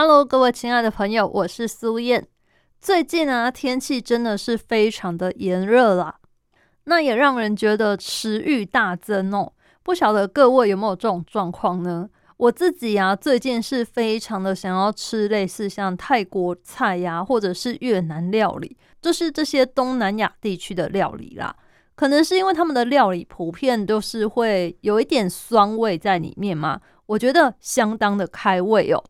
Hello，各位亲爱的朋友，我是苏燕。最近啊，天气真的是非常的炎热啦，那也让人觉得食欲大增哦。不晓得各位有没有这种状况呢？我自己啊，最近是非常的想要吃类似像泰国菜呀，或者是越南料理，就是这些东南亚地区的料理啦。可能是因为他们的料理普遍都是会有一点酸味在里面嘛，我觉得相当的开胃哦。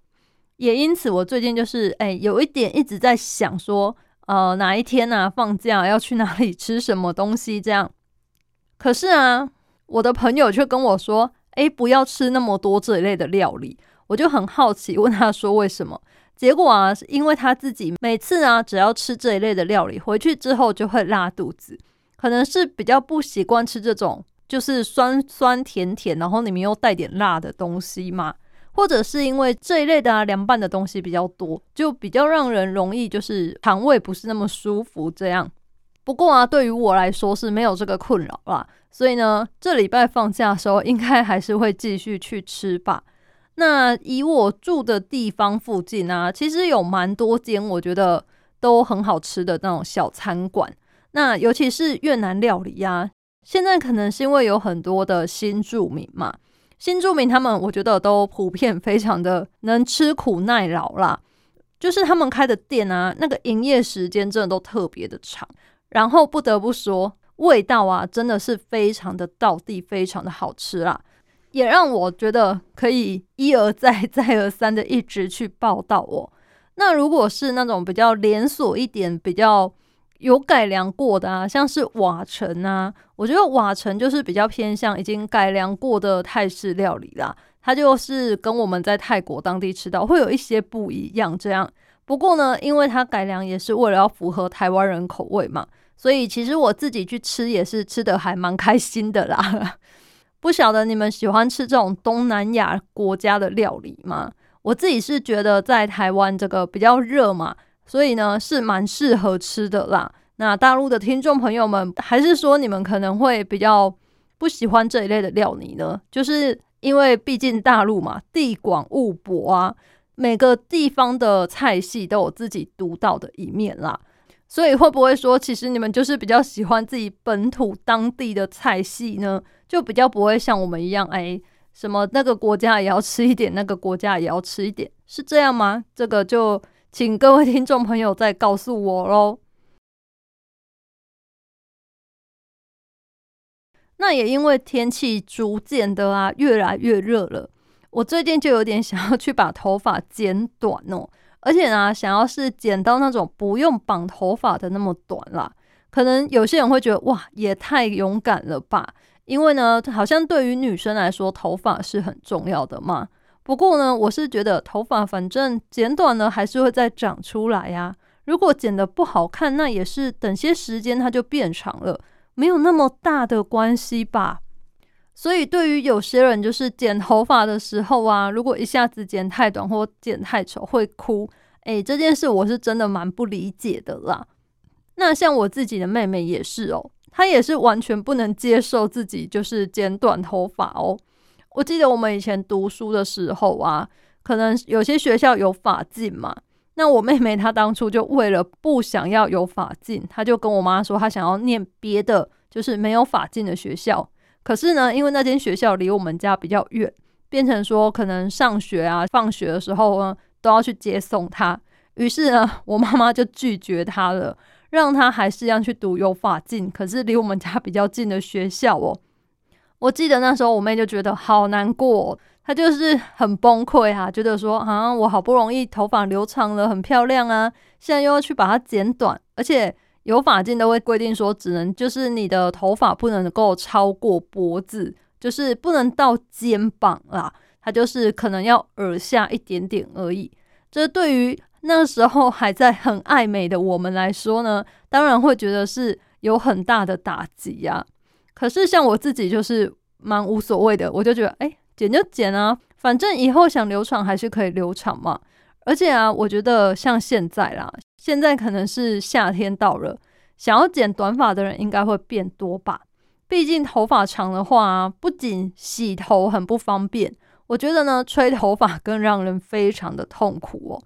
也因此，我最近就是哎，有一点一直在想说，呃，哪一天呢放假要去哪里吃什么东西这样。可是啊，我的朋友却跟我说，哎，不要吃那么多这一类的料理。我就很好奇，问他说为什么？结果啊，是因为他自己每次啊，只要吃这一类的料理，回去之后就会拉肚子，可能是比较不习惯吃这种就是酸酸甜甜，然后里面又带点辣的东西嘛。或者是因为这一类的啊凉拌的东西比较多，就比较让人容易就是肠胃不是那么舒服这样。不过啊，对于我来说是没有这个困扰啦，所以呢，这礼拜放假的时候应该还是会继续去吃吧。那以我住的地方附近啊，其实有蛮多间我觉得都很好吃的那种小餐馆。那尤其是越南料理呀，现在可能是因为有很多的新住民嘛。新住民他们，我觉得都普遍非常的能吃苦耐劳啦。就是他们开的店啊，那个营业时间真的都特别的长。然后不得不说，味道啊，真的是非常的到地，非常的好吃啦。也让我觉得可以一而再、再而三的一直去报道哦。那如果是那种比较连锁一点、比较有改良过的啊，像是瓦城啊，我觉得瓦城就是比较偏向已经改良过的泰式料理啦。它就是跟我们在泰国当地吃到会有一些不一样。这样，不过呢，因为它改良也是为了要符合台湾人口味嘛，所以其实我自己去吃也是吃的还蛮开心的啦。不晓得你们喜欢吃这种东南亚国家的料理吗？我自己是觉得在台湾这个比较热嘛。所以呢，是蛮适合吃的啦。那大陆的听众朋友们，还是说你们可能会比较不喜欢这一类的料理呢？就是因为毕竟大陆嘛，地广物博啊，每个地方的菜系都有自己独到的一面啦。所以会不会说，其实你们就是比较喜欢自己本土当地的菜系呢？就比较不会像我们一样，哎，什么那个国家也要吃一点，那个国家也要吃一点，是这样吗？这个就。请各位听众朋友再告诉我喽。那也因为天气逐渐的啊越来越热了，我最近就有点想要去把头发剪短哦，而且呢，想要是剪到那种不用绑头发的那么短啦。可能有些人会觉得哇，也太勇敢了吧？因为呢，好像对于女生来说，头发是很重要的嘛。不过呢，我是觉得头发反正剪短了还是会再长出来呀。如果剪得不好看，那也是等些时间它就变长了，没有那么大的关系吧。所以对于有些人，就是剪头发的时候啊，如果一下子剪太短或剪太丑会哭，诶，这件事我是真的蛮不理解的啦。那像我自己的妹妹也是哦，她也是完全不能接受自己就是剪短头发哦。我记得我们以前读书的时候啊，可能有些学校有法镜嘛。那我妹妹她当初就为了不想要有法镜，她就跟我妈说，她想要念别的，就是没有法镜的学校。可是呢，因为那间学校离我们家比较远，变成说可能上学啊、放学的时候呢，都要去接送她。于是呢，我妈妈就拒绝她了，让她还是要去读有法镜，可是离我们家比较近的学校哦。我记得那时候我妹就觉得好难过，她就是很崩溃啊，觉得说啊，我好不容易头发留长了，很漂亮啊，现在又要去把它剪短，而且有发镜都会规定说，只能就是你的头发不能够超过脖子，就是不能到肩膀啦，它就是可能要耳下一点点而已。这对于那时候还在很爱美的我们来说呢，当然会觉得是有很大的打击呀。可是像我自己就是蛮无所谓的，我就觉得，哎，剪就剪啊，反正以后想留长还是可以留长嘛。而且啊，我觉得像现在啦，现在可能是夏天到了，想要剪短发的人应该会变多吧。毕竟头发长的话，不仅洗头很不方便，我觉得呢，吹头发更让人非常的痛苦哦。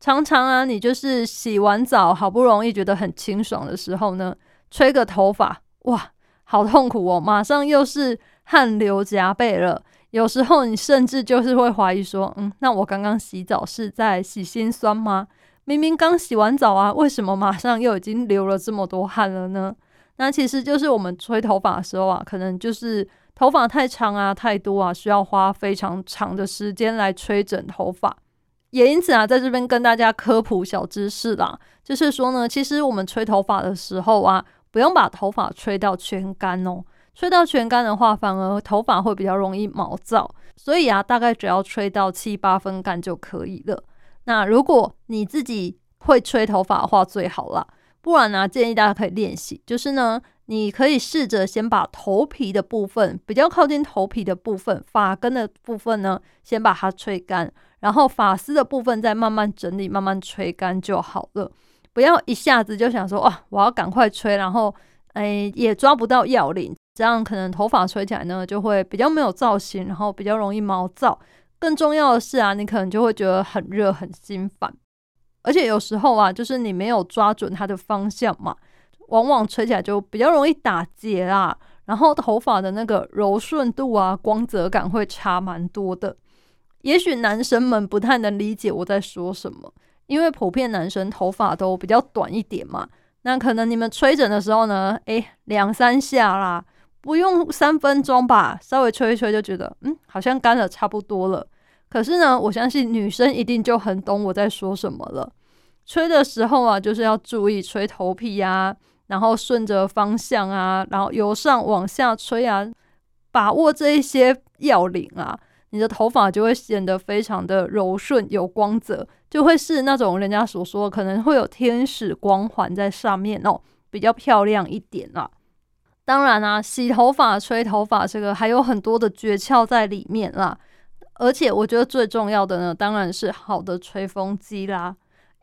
常常啊，你就是洗完澡，好不容易觉得很清爽的时候呢，吹个头发，哇，好痛苦哦！马上又是汗流浃背了。有时候你甚至就是会怀疑说，嗯，那我刚刚洗澡是在洗心酸吗？明明刚洗完澡啊，为什么马上又已经流了这么多汗了呢？那其实就是我们吹头发的时候啊，可能就是头发太长啊、太多啊，需要花非常长的时间来吹整头发。也因此啊，在这边跟大家科普小知识啦，就是说呢，其实我们吹头发的时候啊，不用把头发吹到全干哦。吹到全干的话，反而头发会比较容易毛躁。所以啊，大概只要吹到七八分干就可以了。那如果你自己会吹头发的话，最好啦。不然呢，建议大家可以练习，就是呢，你可以试着先把头皮的部分，比较靠近头皮的部分，发根的部分呢，先把它吹干。然后发丝的部分再慢慢整理，慢慢吹干就好了。不要一下子就想说哇，我要赶快吹，然后哎也抓不到要领，这样可能头发吹起来呢就会比较没有造型，然后比较容易毛躁。更重要的是啊，你可能就会觉得很热、很心烦。而且有时候啊，就是你没有抓准它的方向嘛，往往吹起来就比较容易打结啦。然后头发的那个柔顺度啊、光泽感会差蛮多的。也许男生们不太能理解我在说什么，因为普遍男生头发都比较短一点嘛。那可能你们吹整的时候呢，诶，两三下啦，不用三分钟吧，稍微吹一吹就觉得，嗯，好像干了差不多了。可是呢，我相信女生一定就很懂我在说什么了。吹的时候啊，就是要注意吹头皮啊，然后顺着方向啊，然后由上往下吹啊，把握这一些要领啊。你的头发就会显得非常的柔顺有光泽，就会是那种人家所说可能会有天使光环在上面哦，比较漂亮一点啊。当然啊，洗头发、吹头发这个还有很多的诀窍在里面啦。而且我觉得最重要的呢，当然是好的吹风机啦。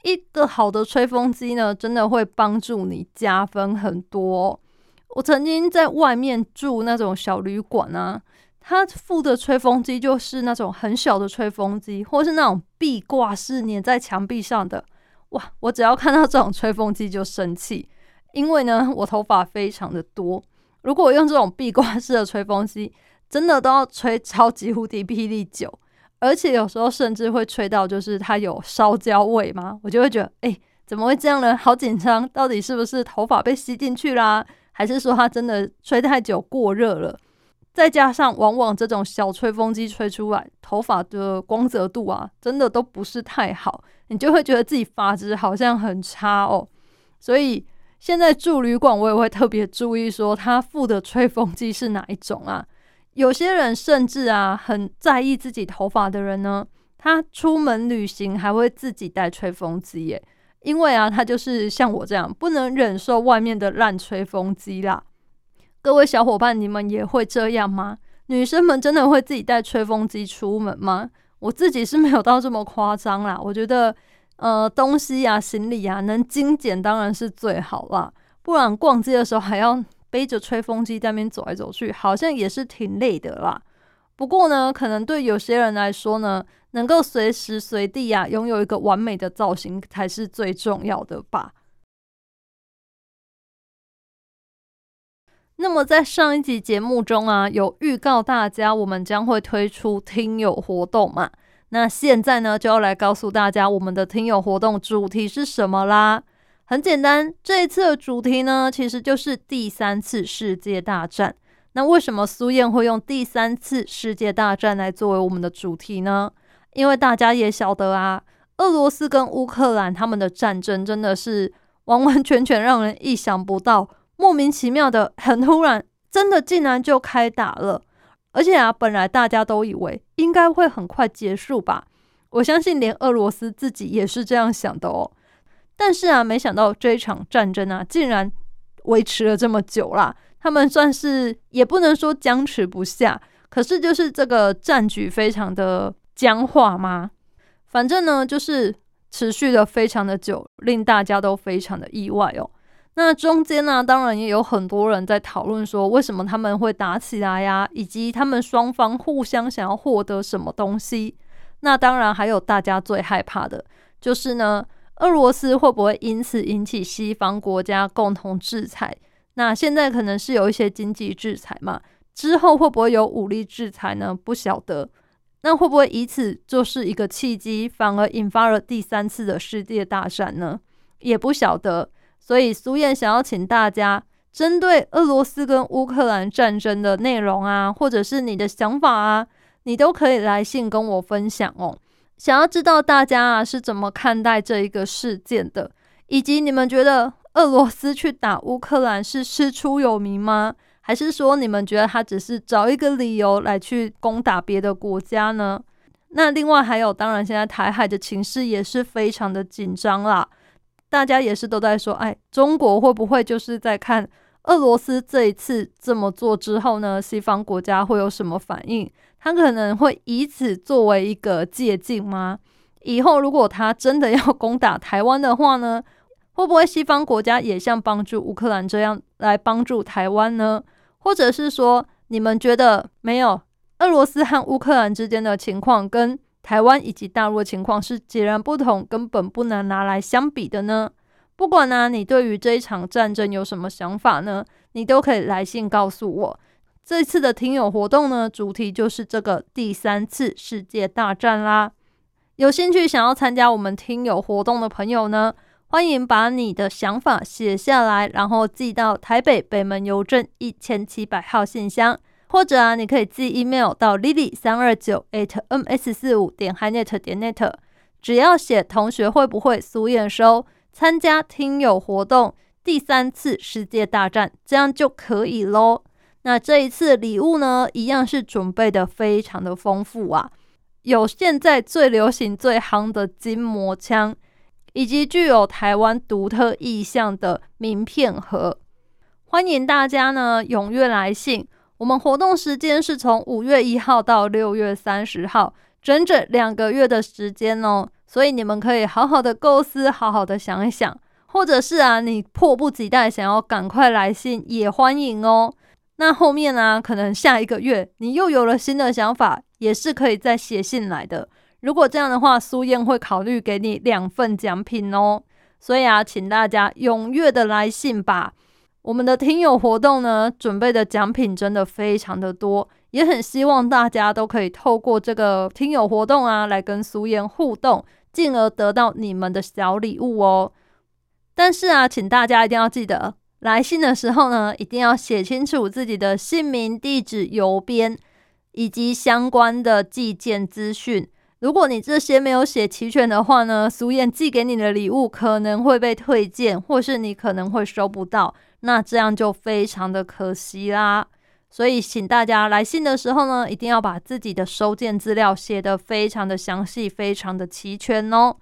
一个好的吹风机呢，真的会帮助你加分很多。我曾经在外面住那种小旅馆啊。它附的吹风机就是那种很小的吹风机，或是那种壁挂式粘在墙壁上的。哇，我只要看到这种吹风机就生气，因为呢，我头发非常的多。如果我用这种壁挂式的吹风机，真的都要吹超级无敌霹雳久，而且有时候甚至会吹到就是它有烧焦味嘛，我就会觉得，哎，怎么会这样呢？好紧张，到底是不是头发被吸进去啦，还是说它真的吹太久过热了？再加上，往往这种小吹风机吹出来，头发的光泽度啊，真的都不是太好，你就会觉得自己发质好像很差哦。所以现在住旅馆，我也会特别注意说，他付的吹风机是哪一种啊？有些人甚至啊，很在意自己头发的人呢，他出门旅行还会自己带吹风机耶，因为啊，他就是像我这样，不能忍受外面的烂吹风机啦。各位小伙伴，你们也会这样吗？女生们真的会自己带吹风机出门吗？我自己是没有到这么夸张啦。我觉得，呃，东西呀、行李呀，能精简当然是最好啦。不然逛街的时候还要背着吹风机在那边走来走去，好像也是挺累的啦。不过呢，可能对有些人来说呢，能够随时随地呀拥有一个完美的造型才是最重要的吧。那么在上一集节目中啊，有预告大家我们将会推出听友活动嘛？那现在呢，就要来告诉大家我们的听友活动主题是什么啦。很简单，这一次的主题呢，其实就是第三次世界大战。那为什么苏燕会用第三次世界大战来作为我们的主题呢？因为大家也晓得啊，俄罗斯跟乌克兰他们的战争真的是完完全全让人意想不到。莫名其妙的，很突然，真的竟然就开打了，而且啊，本来大家都以为应该会很快结束吧。我相信连俄罗斯自己也是这样想的哦。但是啊，没想到这一场战争啊，竟然维持了这么久啦。他们算是也不能说僵持不下，可是就是这个战局非常的僵化吗？反正呢，就是持续的非常的久，令大家都非常的意外哦。那中间呢，当然也有很多人在讨论说，为什么他们会打起来呀，以及他们双方互相想要获得什么东西。那当然还有大家最害怕的，就是呢。俄罗斯会不会因此引起西方国家共同制裁？那现在可能是有一些经济制裁嘛，之后会不会有武力制裁呢？不晓得。那会不会以此就是一个契机，反而引发了第三次的世界大战呢？也不晓得。所以苏燕想要请大家针对俄罗斯跟乌克兰战争的内容啊，或者是你的想法啊，你都可以来信跟我分享哦。想要知道大家啊是怎么看待这一个事件的，以及你们觉得俄罗斯去打乌克兰是师出有名吗？还是说你们觉得他只是找一个理由来去攻打别的国家呢？那另外还有，当然现在台海的情势也是非常的紧张啦，大家也是都在说，哎，中国会不会就是在看俄罗斯这一次这么做之后呢，西方国家会有什么反应？他可能会以此作为一个借鉴吗？以后如果他真的要攻打台湾的话呢，会不会西方国家也像帮助乌克兰这样来帮助台湾呢？或者是说，你们觉得没有俄罗斯和乌克兰之间的情况跟台湾以及大陆的情况是截然不同，根本不能拿来相比的呢？不管呢，你对于这一场战争有什么想法呢？你都可以来信告诉我。这次的听友活动呢，主题就是这个第三次世界大战啦。有兴趣想要参加我们听友活动的朋友呢，欢迎把你的想法写下来，然后寄到台北北门邮政一千七百号信箱，或者啊，你可以寄 email 到 lily 三二九 at ms 四五点 hinet 点 net，只要写同学会不会苏验收参加听友活动第三次世界大战，这样就可以喽。那这一次礼物呢，一样是准备的非常的丰富啊，有现在最流行最夯的筋膜枪，以及具有台湾独特意象的名片盒。欢迎大家呢踊跃来信，我们活动时间是从五月一号到六月三十号，整整两个月的时间哦，所以你们可以好好的构思，好好的想一想，或者是啊，你迫不及待想要赶快来信，也欢迎哦。那后面呢？可能下一个月你又有了新的想法，也是可以再写信来的。如果这样的话，苏燕会考虑给你两份奖品哦。所以啊，请大家踊跃的来信吧。我们的听友活动呢，准备的奖品真的非常的多，也很希望大家都可以透过这个听友活动啊，来跟苏燕互动，进而得到你们的小礼物哦。但是啊，请大家一定要记得。来信的时候呢，一定要写清楚自己的姓名、地址、邮编以及相关的寄件资讯。如果你这些没有写齐全的话呢，苏燕寄给你的礼物可能会被退件，或是你可能会收不到，那这样就非常的可惜啦。所以，请大家来信的时候呢，一定要把自己的收件资料写得非常的详细、非常的齐全哦。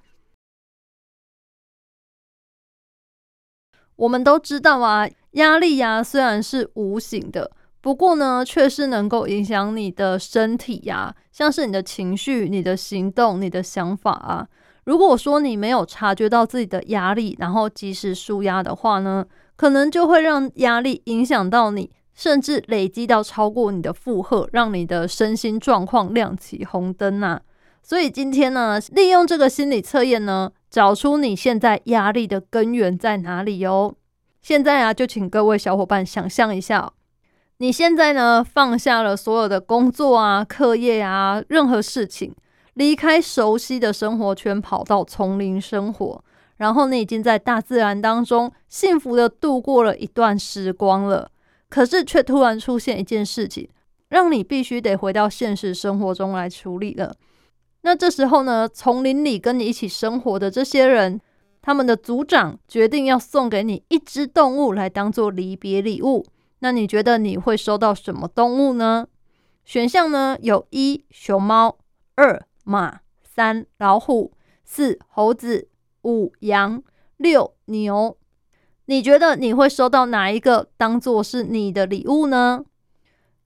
我们都知道啊，压力呀虽然是无形的，不过呢，却是能够影响你的身体呀，像是你的情绪、你的行动、你的想法啊。如果说你没有察觉到自己的压力，然后及时舒压的话呢，可能就会让压力影响到你，甚至累积到超过你的负荷，让你的身心状况亮起红灯呐。所以今天呢，利用这个心理测验呢。找出你现在压力的根源在哪里哦！现在啊，就请各位小伙伴想象一下，你现在呢放下了所有的工作啊、课业啊、任何事情，离开熟悉的生活圈，跑到丛林生活，然后你已经在大自然当中幸福的度过了一段时光了。可是却突然出现一件事情，让你必须得回到现实生活中来处理了。那这时候呢，丛林里跟你一起生活的这些人，他们的族长决定要送给你一只动物来当做离别礼物。那你觉得你会收到什么动物呢？选项呢有一熊猫、二马、三老虎、四猴子、五羊、六牛。你觉得你会收到哪一个当做是你的礼物呢？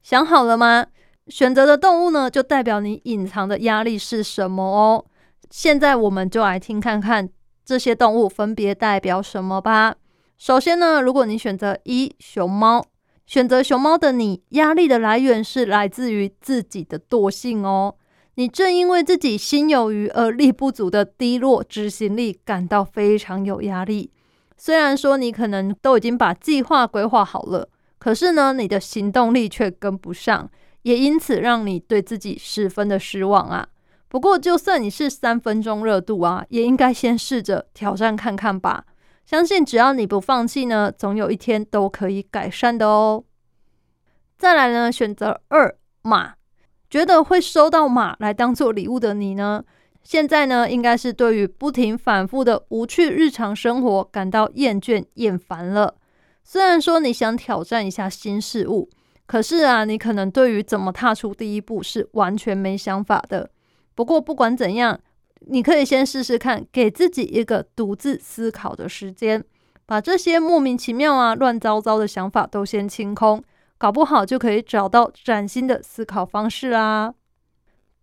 想好了吗？选择的动物呢，就代表你隐藏的压力是什么哦。现在我们就来听看看这些动物分别代表什么吧。首先呢，如果你选择一熊猫，选择熊猫的你，压力的来源是来自于自己的惰性哦。你正因为自己心有余而力不足的低落执行力感到非常有压力。虽然说你可能都已经把计划规划好了，可是呢，你的行动力却跟不上，也因此让你对自己十分的失望啊。不过，就算你是三分钟热度啊，也应该先试着挑战看看吧。相信只要你不放弃呢，总有一天都可以改善的哦。再来呢，选择二马，觉得会收到马来当做礼物的你呢，现在呢，应该是对于不停反复的无趣日常生活感到厌倦厌烦了。虽然说你想挑战一下新事物，可是啊，你可能对于怎么踏出第一步是完全没想法的。不过不管怎样，你可以先试试看，给自己一个独自思考的时间，把这些莫名其妙啊、乱糟糟的想法都先清空，搞不好就可以找到崭新的思考方式啦。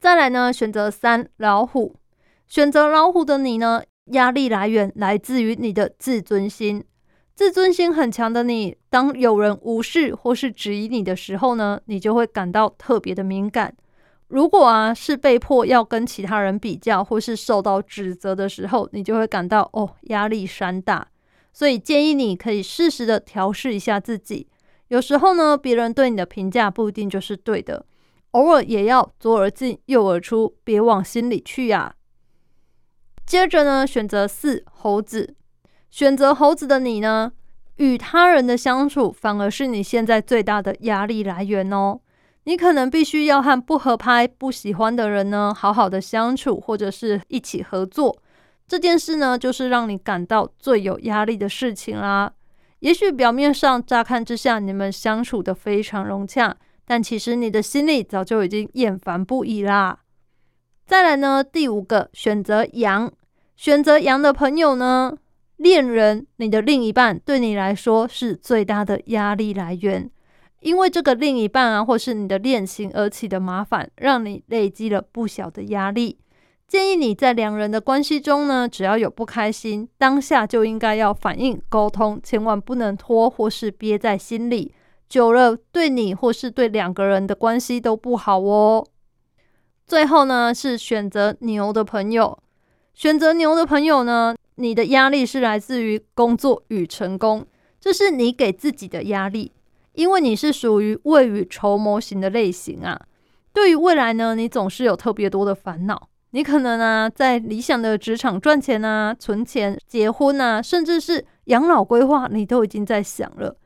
再来呢，选择三老虎，选择老虎的你呢，压力来源来自于你的自尊心，自尊心很强的你，当有人无视或是质疑你的时候呢，你就会感到特别的敏感。如果啊是被迫要跟其他人比较，或是受到指责的时候，你就会感到哦压力山大。所以建议你可以适时的调试一下自己。有时候呢，别人对你的评价不一定就是对的，偶尔也要左耳进右耳出，别往心里去呀。接着呢，选择四猴子，选择猴子的你呢，与他人的相处反而是你现在最大的压力来源哦。你可能必须要和不合拍、不喜欢的人呢，好好的相处，或者是一起合作。这件事呢，就是让你感到最有压力的事情啦。也许表面上乍看之下，你们相处的非常融洽，但其实你的心里早就已经厌烦不已啦。再来呢，第五个选择羊，选择羊的朋友呢，恋人，你的另一半对你来说是最大的压力来源。因为这个另一半啊，或是你的恋情而起的麻烦，让你累积了不小的压力。建议你在两人的关系中呢，只要有不开心，当下就应该要反应沟通，千万不能拖或是憋在心里，久了对你或是对两个人的关系都不好哦。最后呢，是选择牛的朋友，选择牛的朋友呢，你的压力是来自于工作与成功，这是你给自己的压力。因为你是属于未雨绸缪型的类型啊，对于未来呢，你总是有特别多的烦恼。你可能啊，在理想的职场赚钱啊、存钱、结婚啊，甚至是养老规划，你都已经在想了。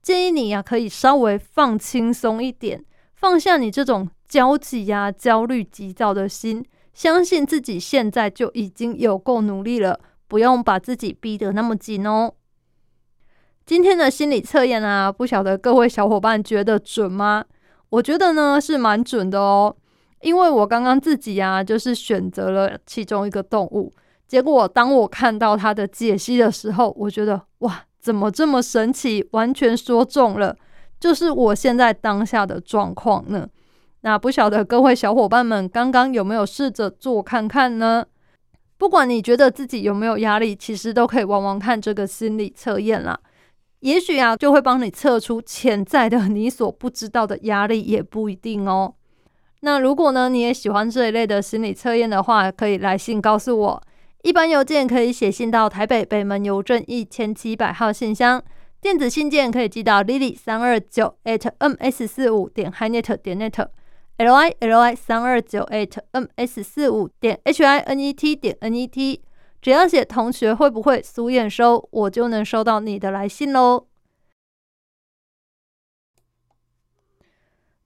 建议你呀，可以稍微放轻松一点，放下你这种焦急呀、焦虑、急躁的心，相信自己现在就已经有够努力了，不用把自己逼得那么紧哦。今天的心理测验啊，不晓得各位小伙伴觉得准吗？我觉得呢是蛮准的哦，因为我刚刚自己啊就是选择了其中一个动物，结果当我看到它的解析的时候，我觉得哇，怎么这么神奇，完全说中了，就是我现在当下的状况呢。那不晓得各位小伙伴们刚刚有没有试着做看看呢？不管你觉得自己有没有压力，其实都可以玩玩看这个心理测验啦。也许啊，就会帮你测出潜在的你所不知道的压力，也不一定哦。那如果呢，你也喜欢这一类的心理测验的话，可以来信告诉我。一般邮件可以写信到台北北门邮政一千七百号信箱，电子信件可以寄到 lily 三二九 at ms 四五点 hinet 点 net，l i l i 三二九 at ms 四五点 h i n e t 点 n e t。只要写同学会不会苏验收，我就能收到你的来信喽。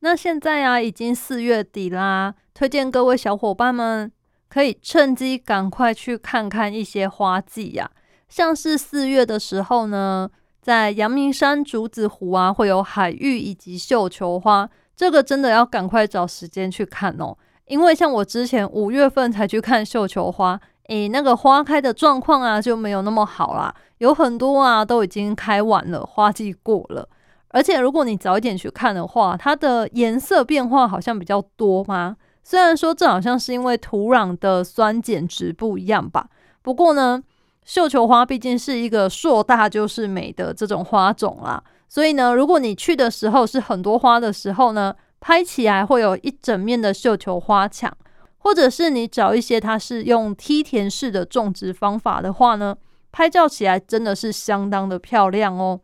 那现在啊，已经四月底啦，推荐各位小伙伴们可以趁机赶快去看看一些花季呀。像是四月的时候呢，在阳明山竹子湖啊，会有海芋以及绣球花，这个真的要赶快找时间去看哦。因为像我之前五月份才去看绣球花，诶，那个花开的状况啊就没有那么好啦，有很多啊都已经开完了，花季过了。而且如果你早一点去看的话，它的颜色变化好像比较多吗。虽然说这好像是因为土壤的酸碱值不一样吧，不过呢，绣球花毕竟是一个硕大就是美的这种花种啦，所以呢，如果你去的时候是很多花的时候呢。拍起来会有一整面的绣球花墙，或者是你找一些它是用梯田式的种植方法的话呢，拍照起来真的是相当的漂亮哦。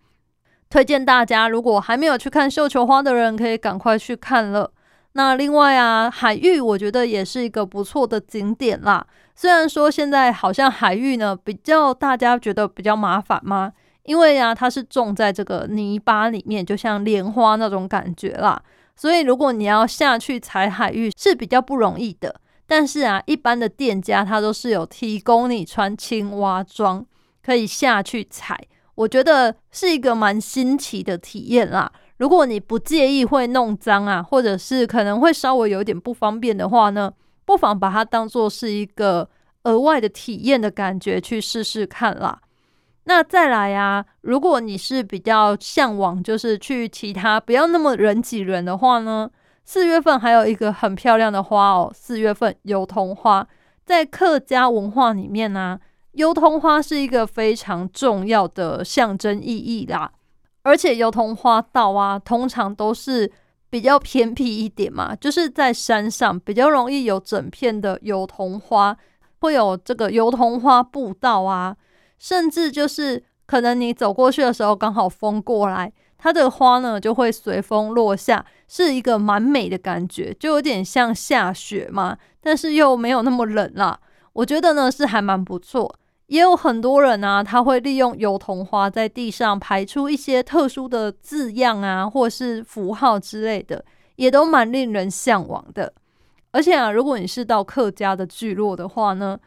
推荐大家，如果还没有去看绣球花的人，可以赶快去看了。那另外啊，海域我觉得也是一个不错的景点啦。虽然说现在好像海域呢比较大家觉得比较麻烦吗？因为啊它是种在这个泥巴里面，就像莲花那种感觉啦。所以，如果你要下去采海芋是比较不容易的。但是啊，一般的店家他都是有提供你穿青蛙装，可以下去采。我觉得是一个蛮新奇的体验啦。如果你不介意会弄脏啊，或者是可能会稍微有点不方便的话呢，不妨把它当做是一个额外的体验的感觉去试试看啦。那再来呀，如果你是比较向往，就是去其他不要那么人挤人的话呢，四月份还有一个很漂亮的花哦。四月份油桐花在客家文化里面呢，油桐花是一个非常重要的象征意义啦。而且油桐花道啊，通常都是比较偏僻一点嘛，就是在山上比较容易有整片的油桐花，会有这个油桐花步道啊。甚至就是可能你走过去的时候，刚好风过来，它的花呢就会随风落下，是一个蛮美的感觉，就有点像下雪嘛，但是又没有那么冷啦。我觉得呢是还蛮不错。也有很多人呢，他会利用油桐花在地上排出一些特殊的字样啊，或是符号之类的，也都蛮令人向往的。而且啊，如果你是到客家的聚落的话呢，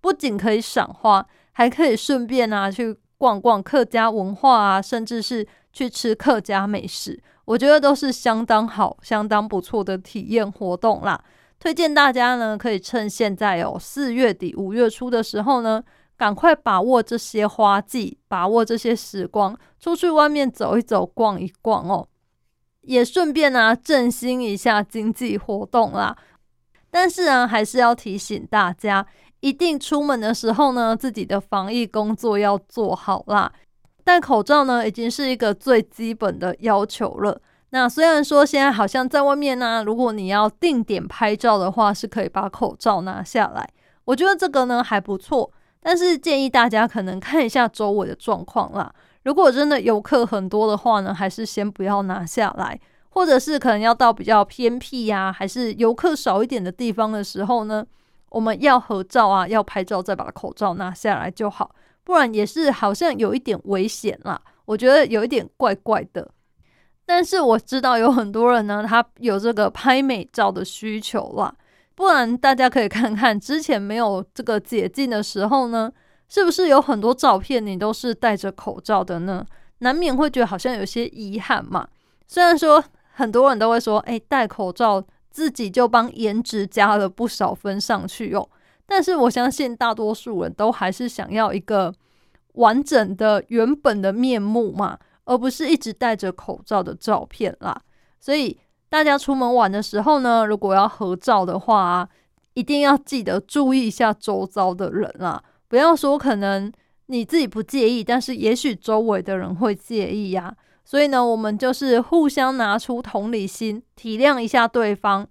不仅可以赏花。还可以顺便啊去逛逛客家文化啊，甚至是去吃客家美食，我觉得都是相当好、相当不错的体验活动啦。推荐大家呢，可以趁现在有四月底、五月初的时候呢，赶快把握这些花季，把握这些时光，出去外面走一走、逛一逛哦，也顺便啊振兴一下经济活动啦。但是啊，还是要提醒大家。一定出门的时候呢，自己的防疫工作要做好啦。戴口罩呢，已经是一个最基本的要求了。那虽然说现在好像在外面呢，如果你要定点拍照的话，是可以把口罩拿下来。我觉得这个呢还不错，但是建议大家可能看一下周围的状况啦。如果真的游客很多的话呢，还是先不要拿下来，或者是可能要到比较偏僻呀，还是游客少一点的地方的时候呢。我们要合照啊，要拍照，再把口罩拿下来就好，不然也是好像有一点危险啦。我觉得有一点怪怪的。但是我知道有很多人呢，他有这个拍美照的需求啦。不然大家可以看看之前没有这个解禁的时候呢，是不是有很多照片你都是戴着口罩的呢？难免会觉得好像有些遗憾嘛。虽然说很多人都会说，哎，戴口罩。自己就帮颜值加了不少分上去哦，但是我相信大多数人都还是想要一个完整的原本的面目嘛，而不是一直戴着口罩的照片啦。所以大家出门玩的时候呢，如果要合照的话，一定要记得注意一下周遭的人啦，不要说可能你自己不介意，但是也许周围的人会介意呀。所以呢，我们就是互相拿出同理心，体谅一下对方。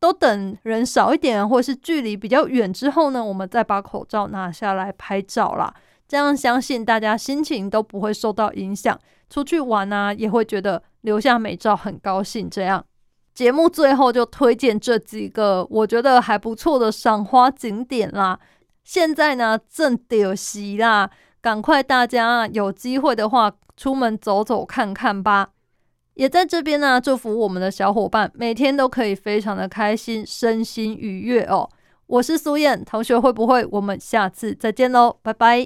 都等人少一点，或是距离比较远之后呢，我们再把口罩拿下来拍照啦。这样相信大家心情都不会受到影响，出去玩啊也会觉得留下美照很高兴。这样节目最后就推荐这几个我觉得还不错的赏花景点啦。现在呢正得喜啦，赶快大家有机会的话。出门走走看看吧，也在这边呢，祝福我们的小伙伴每天都可以非常的开心，身心愉悦哦。我是苏燕同学，会不会？我们下次再见喽，拜拜。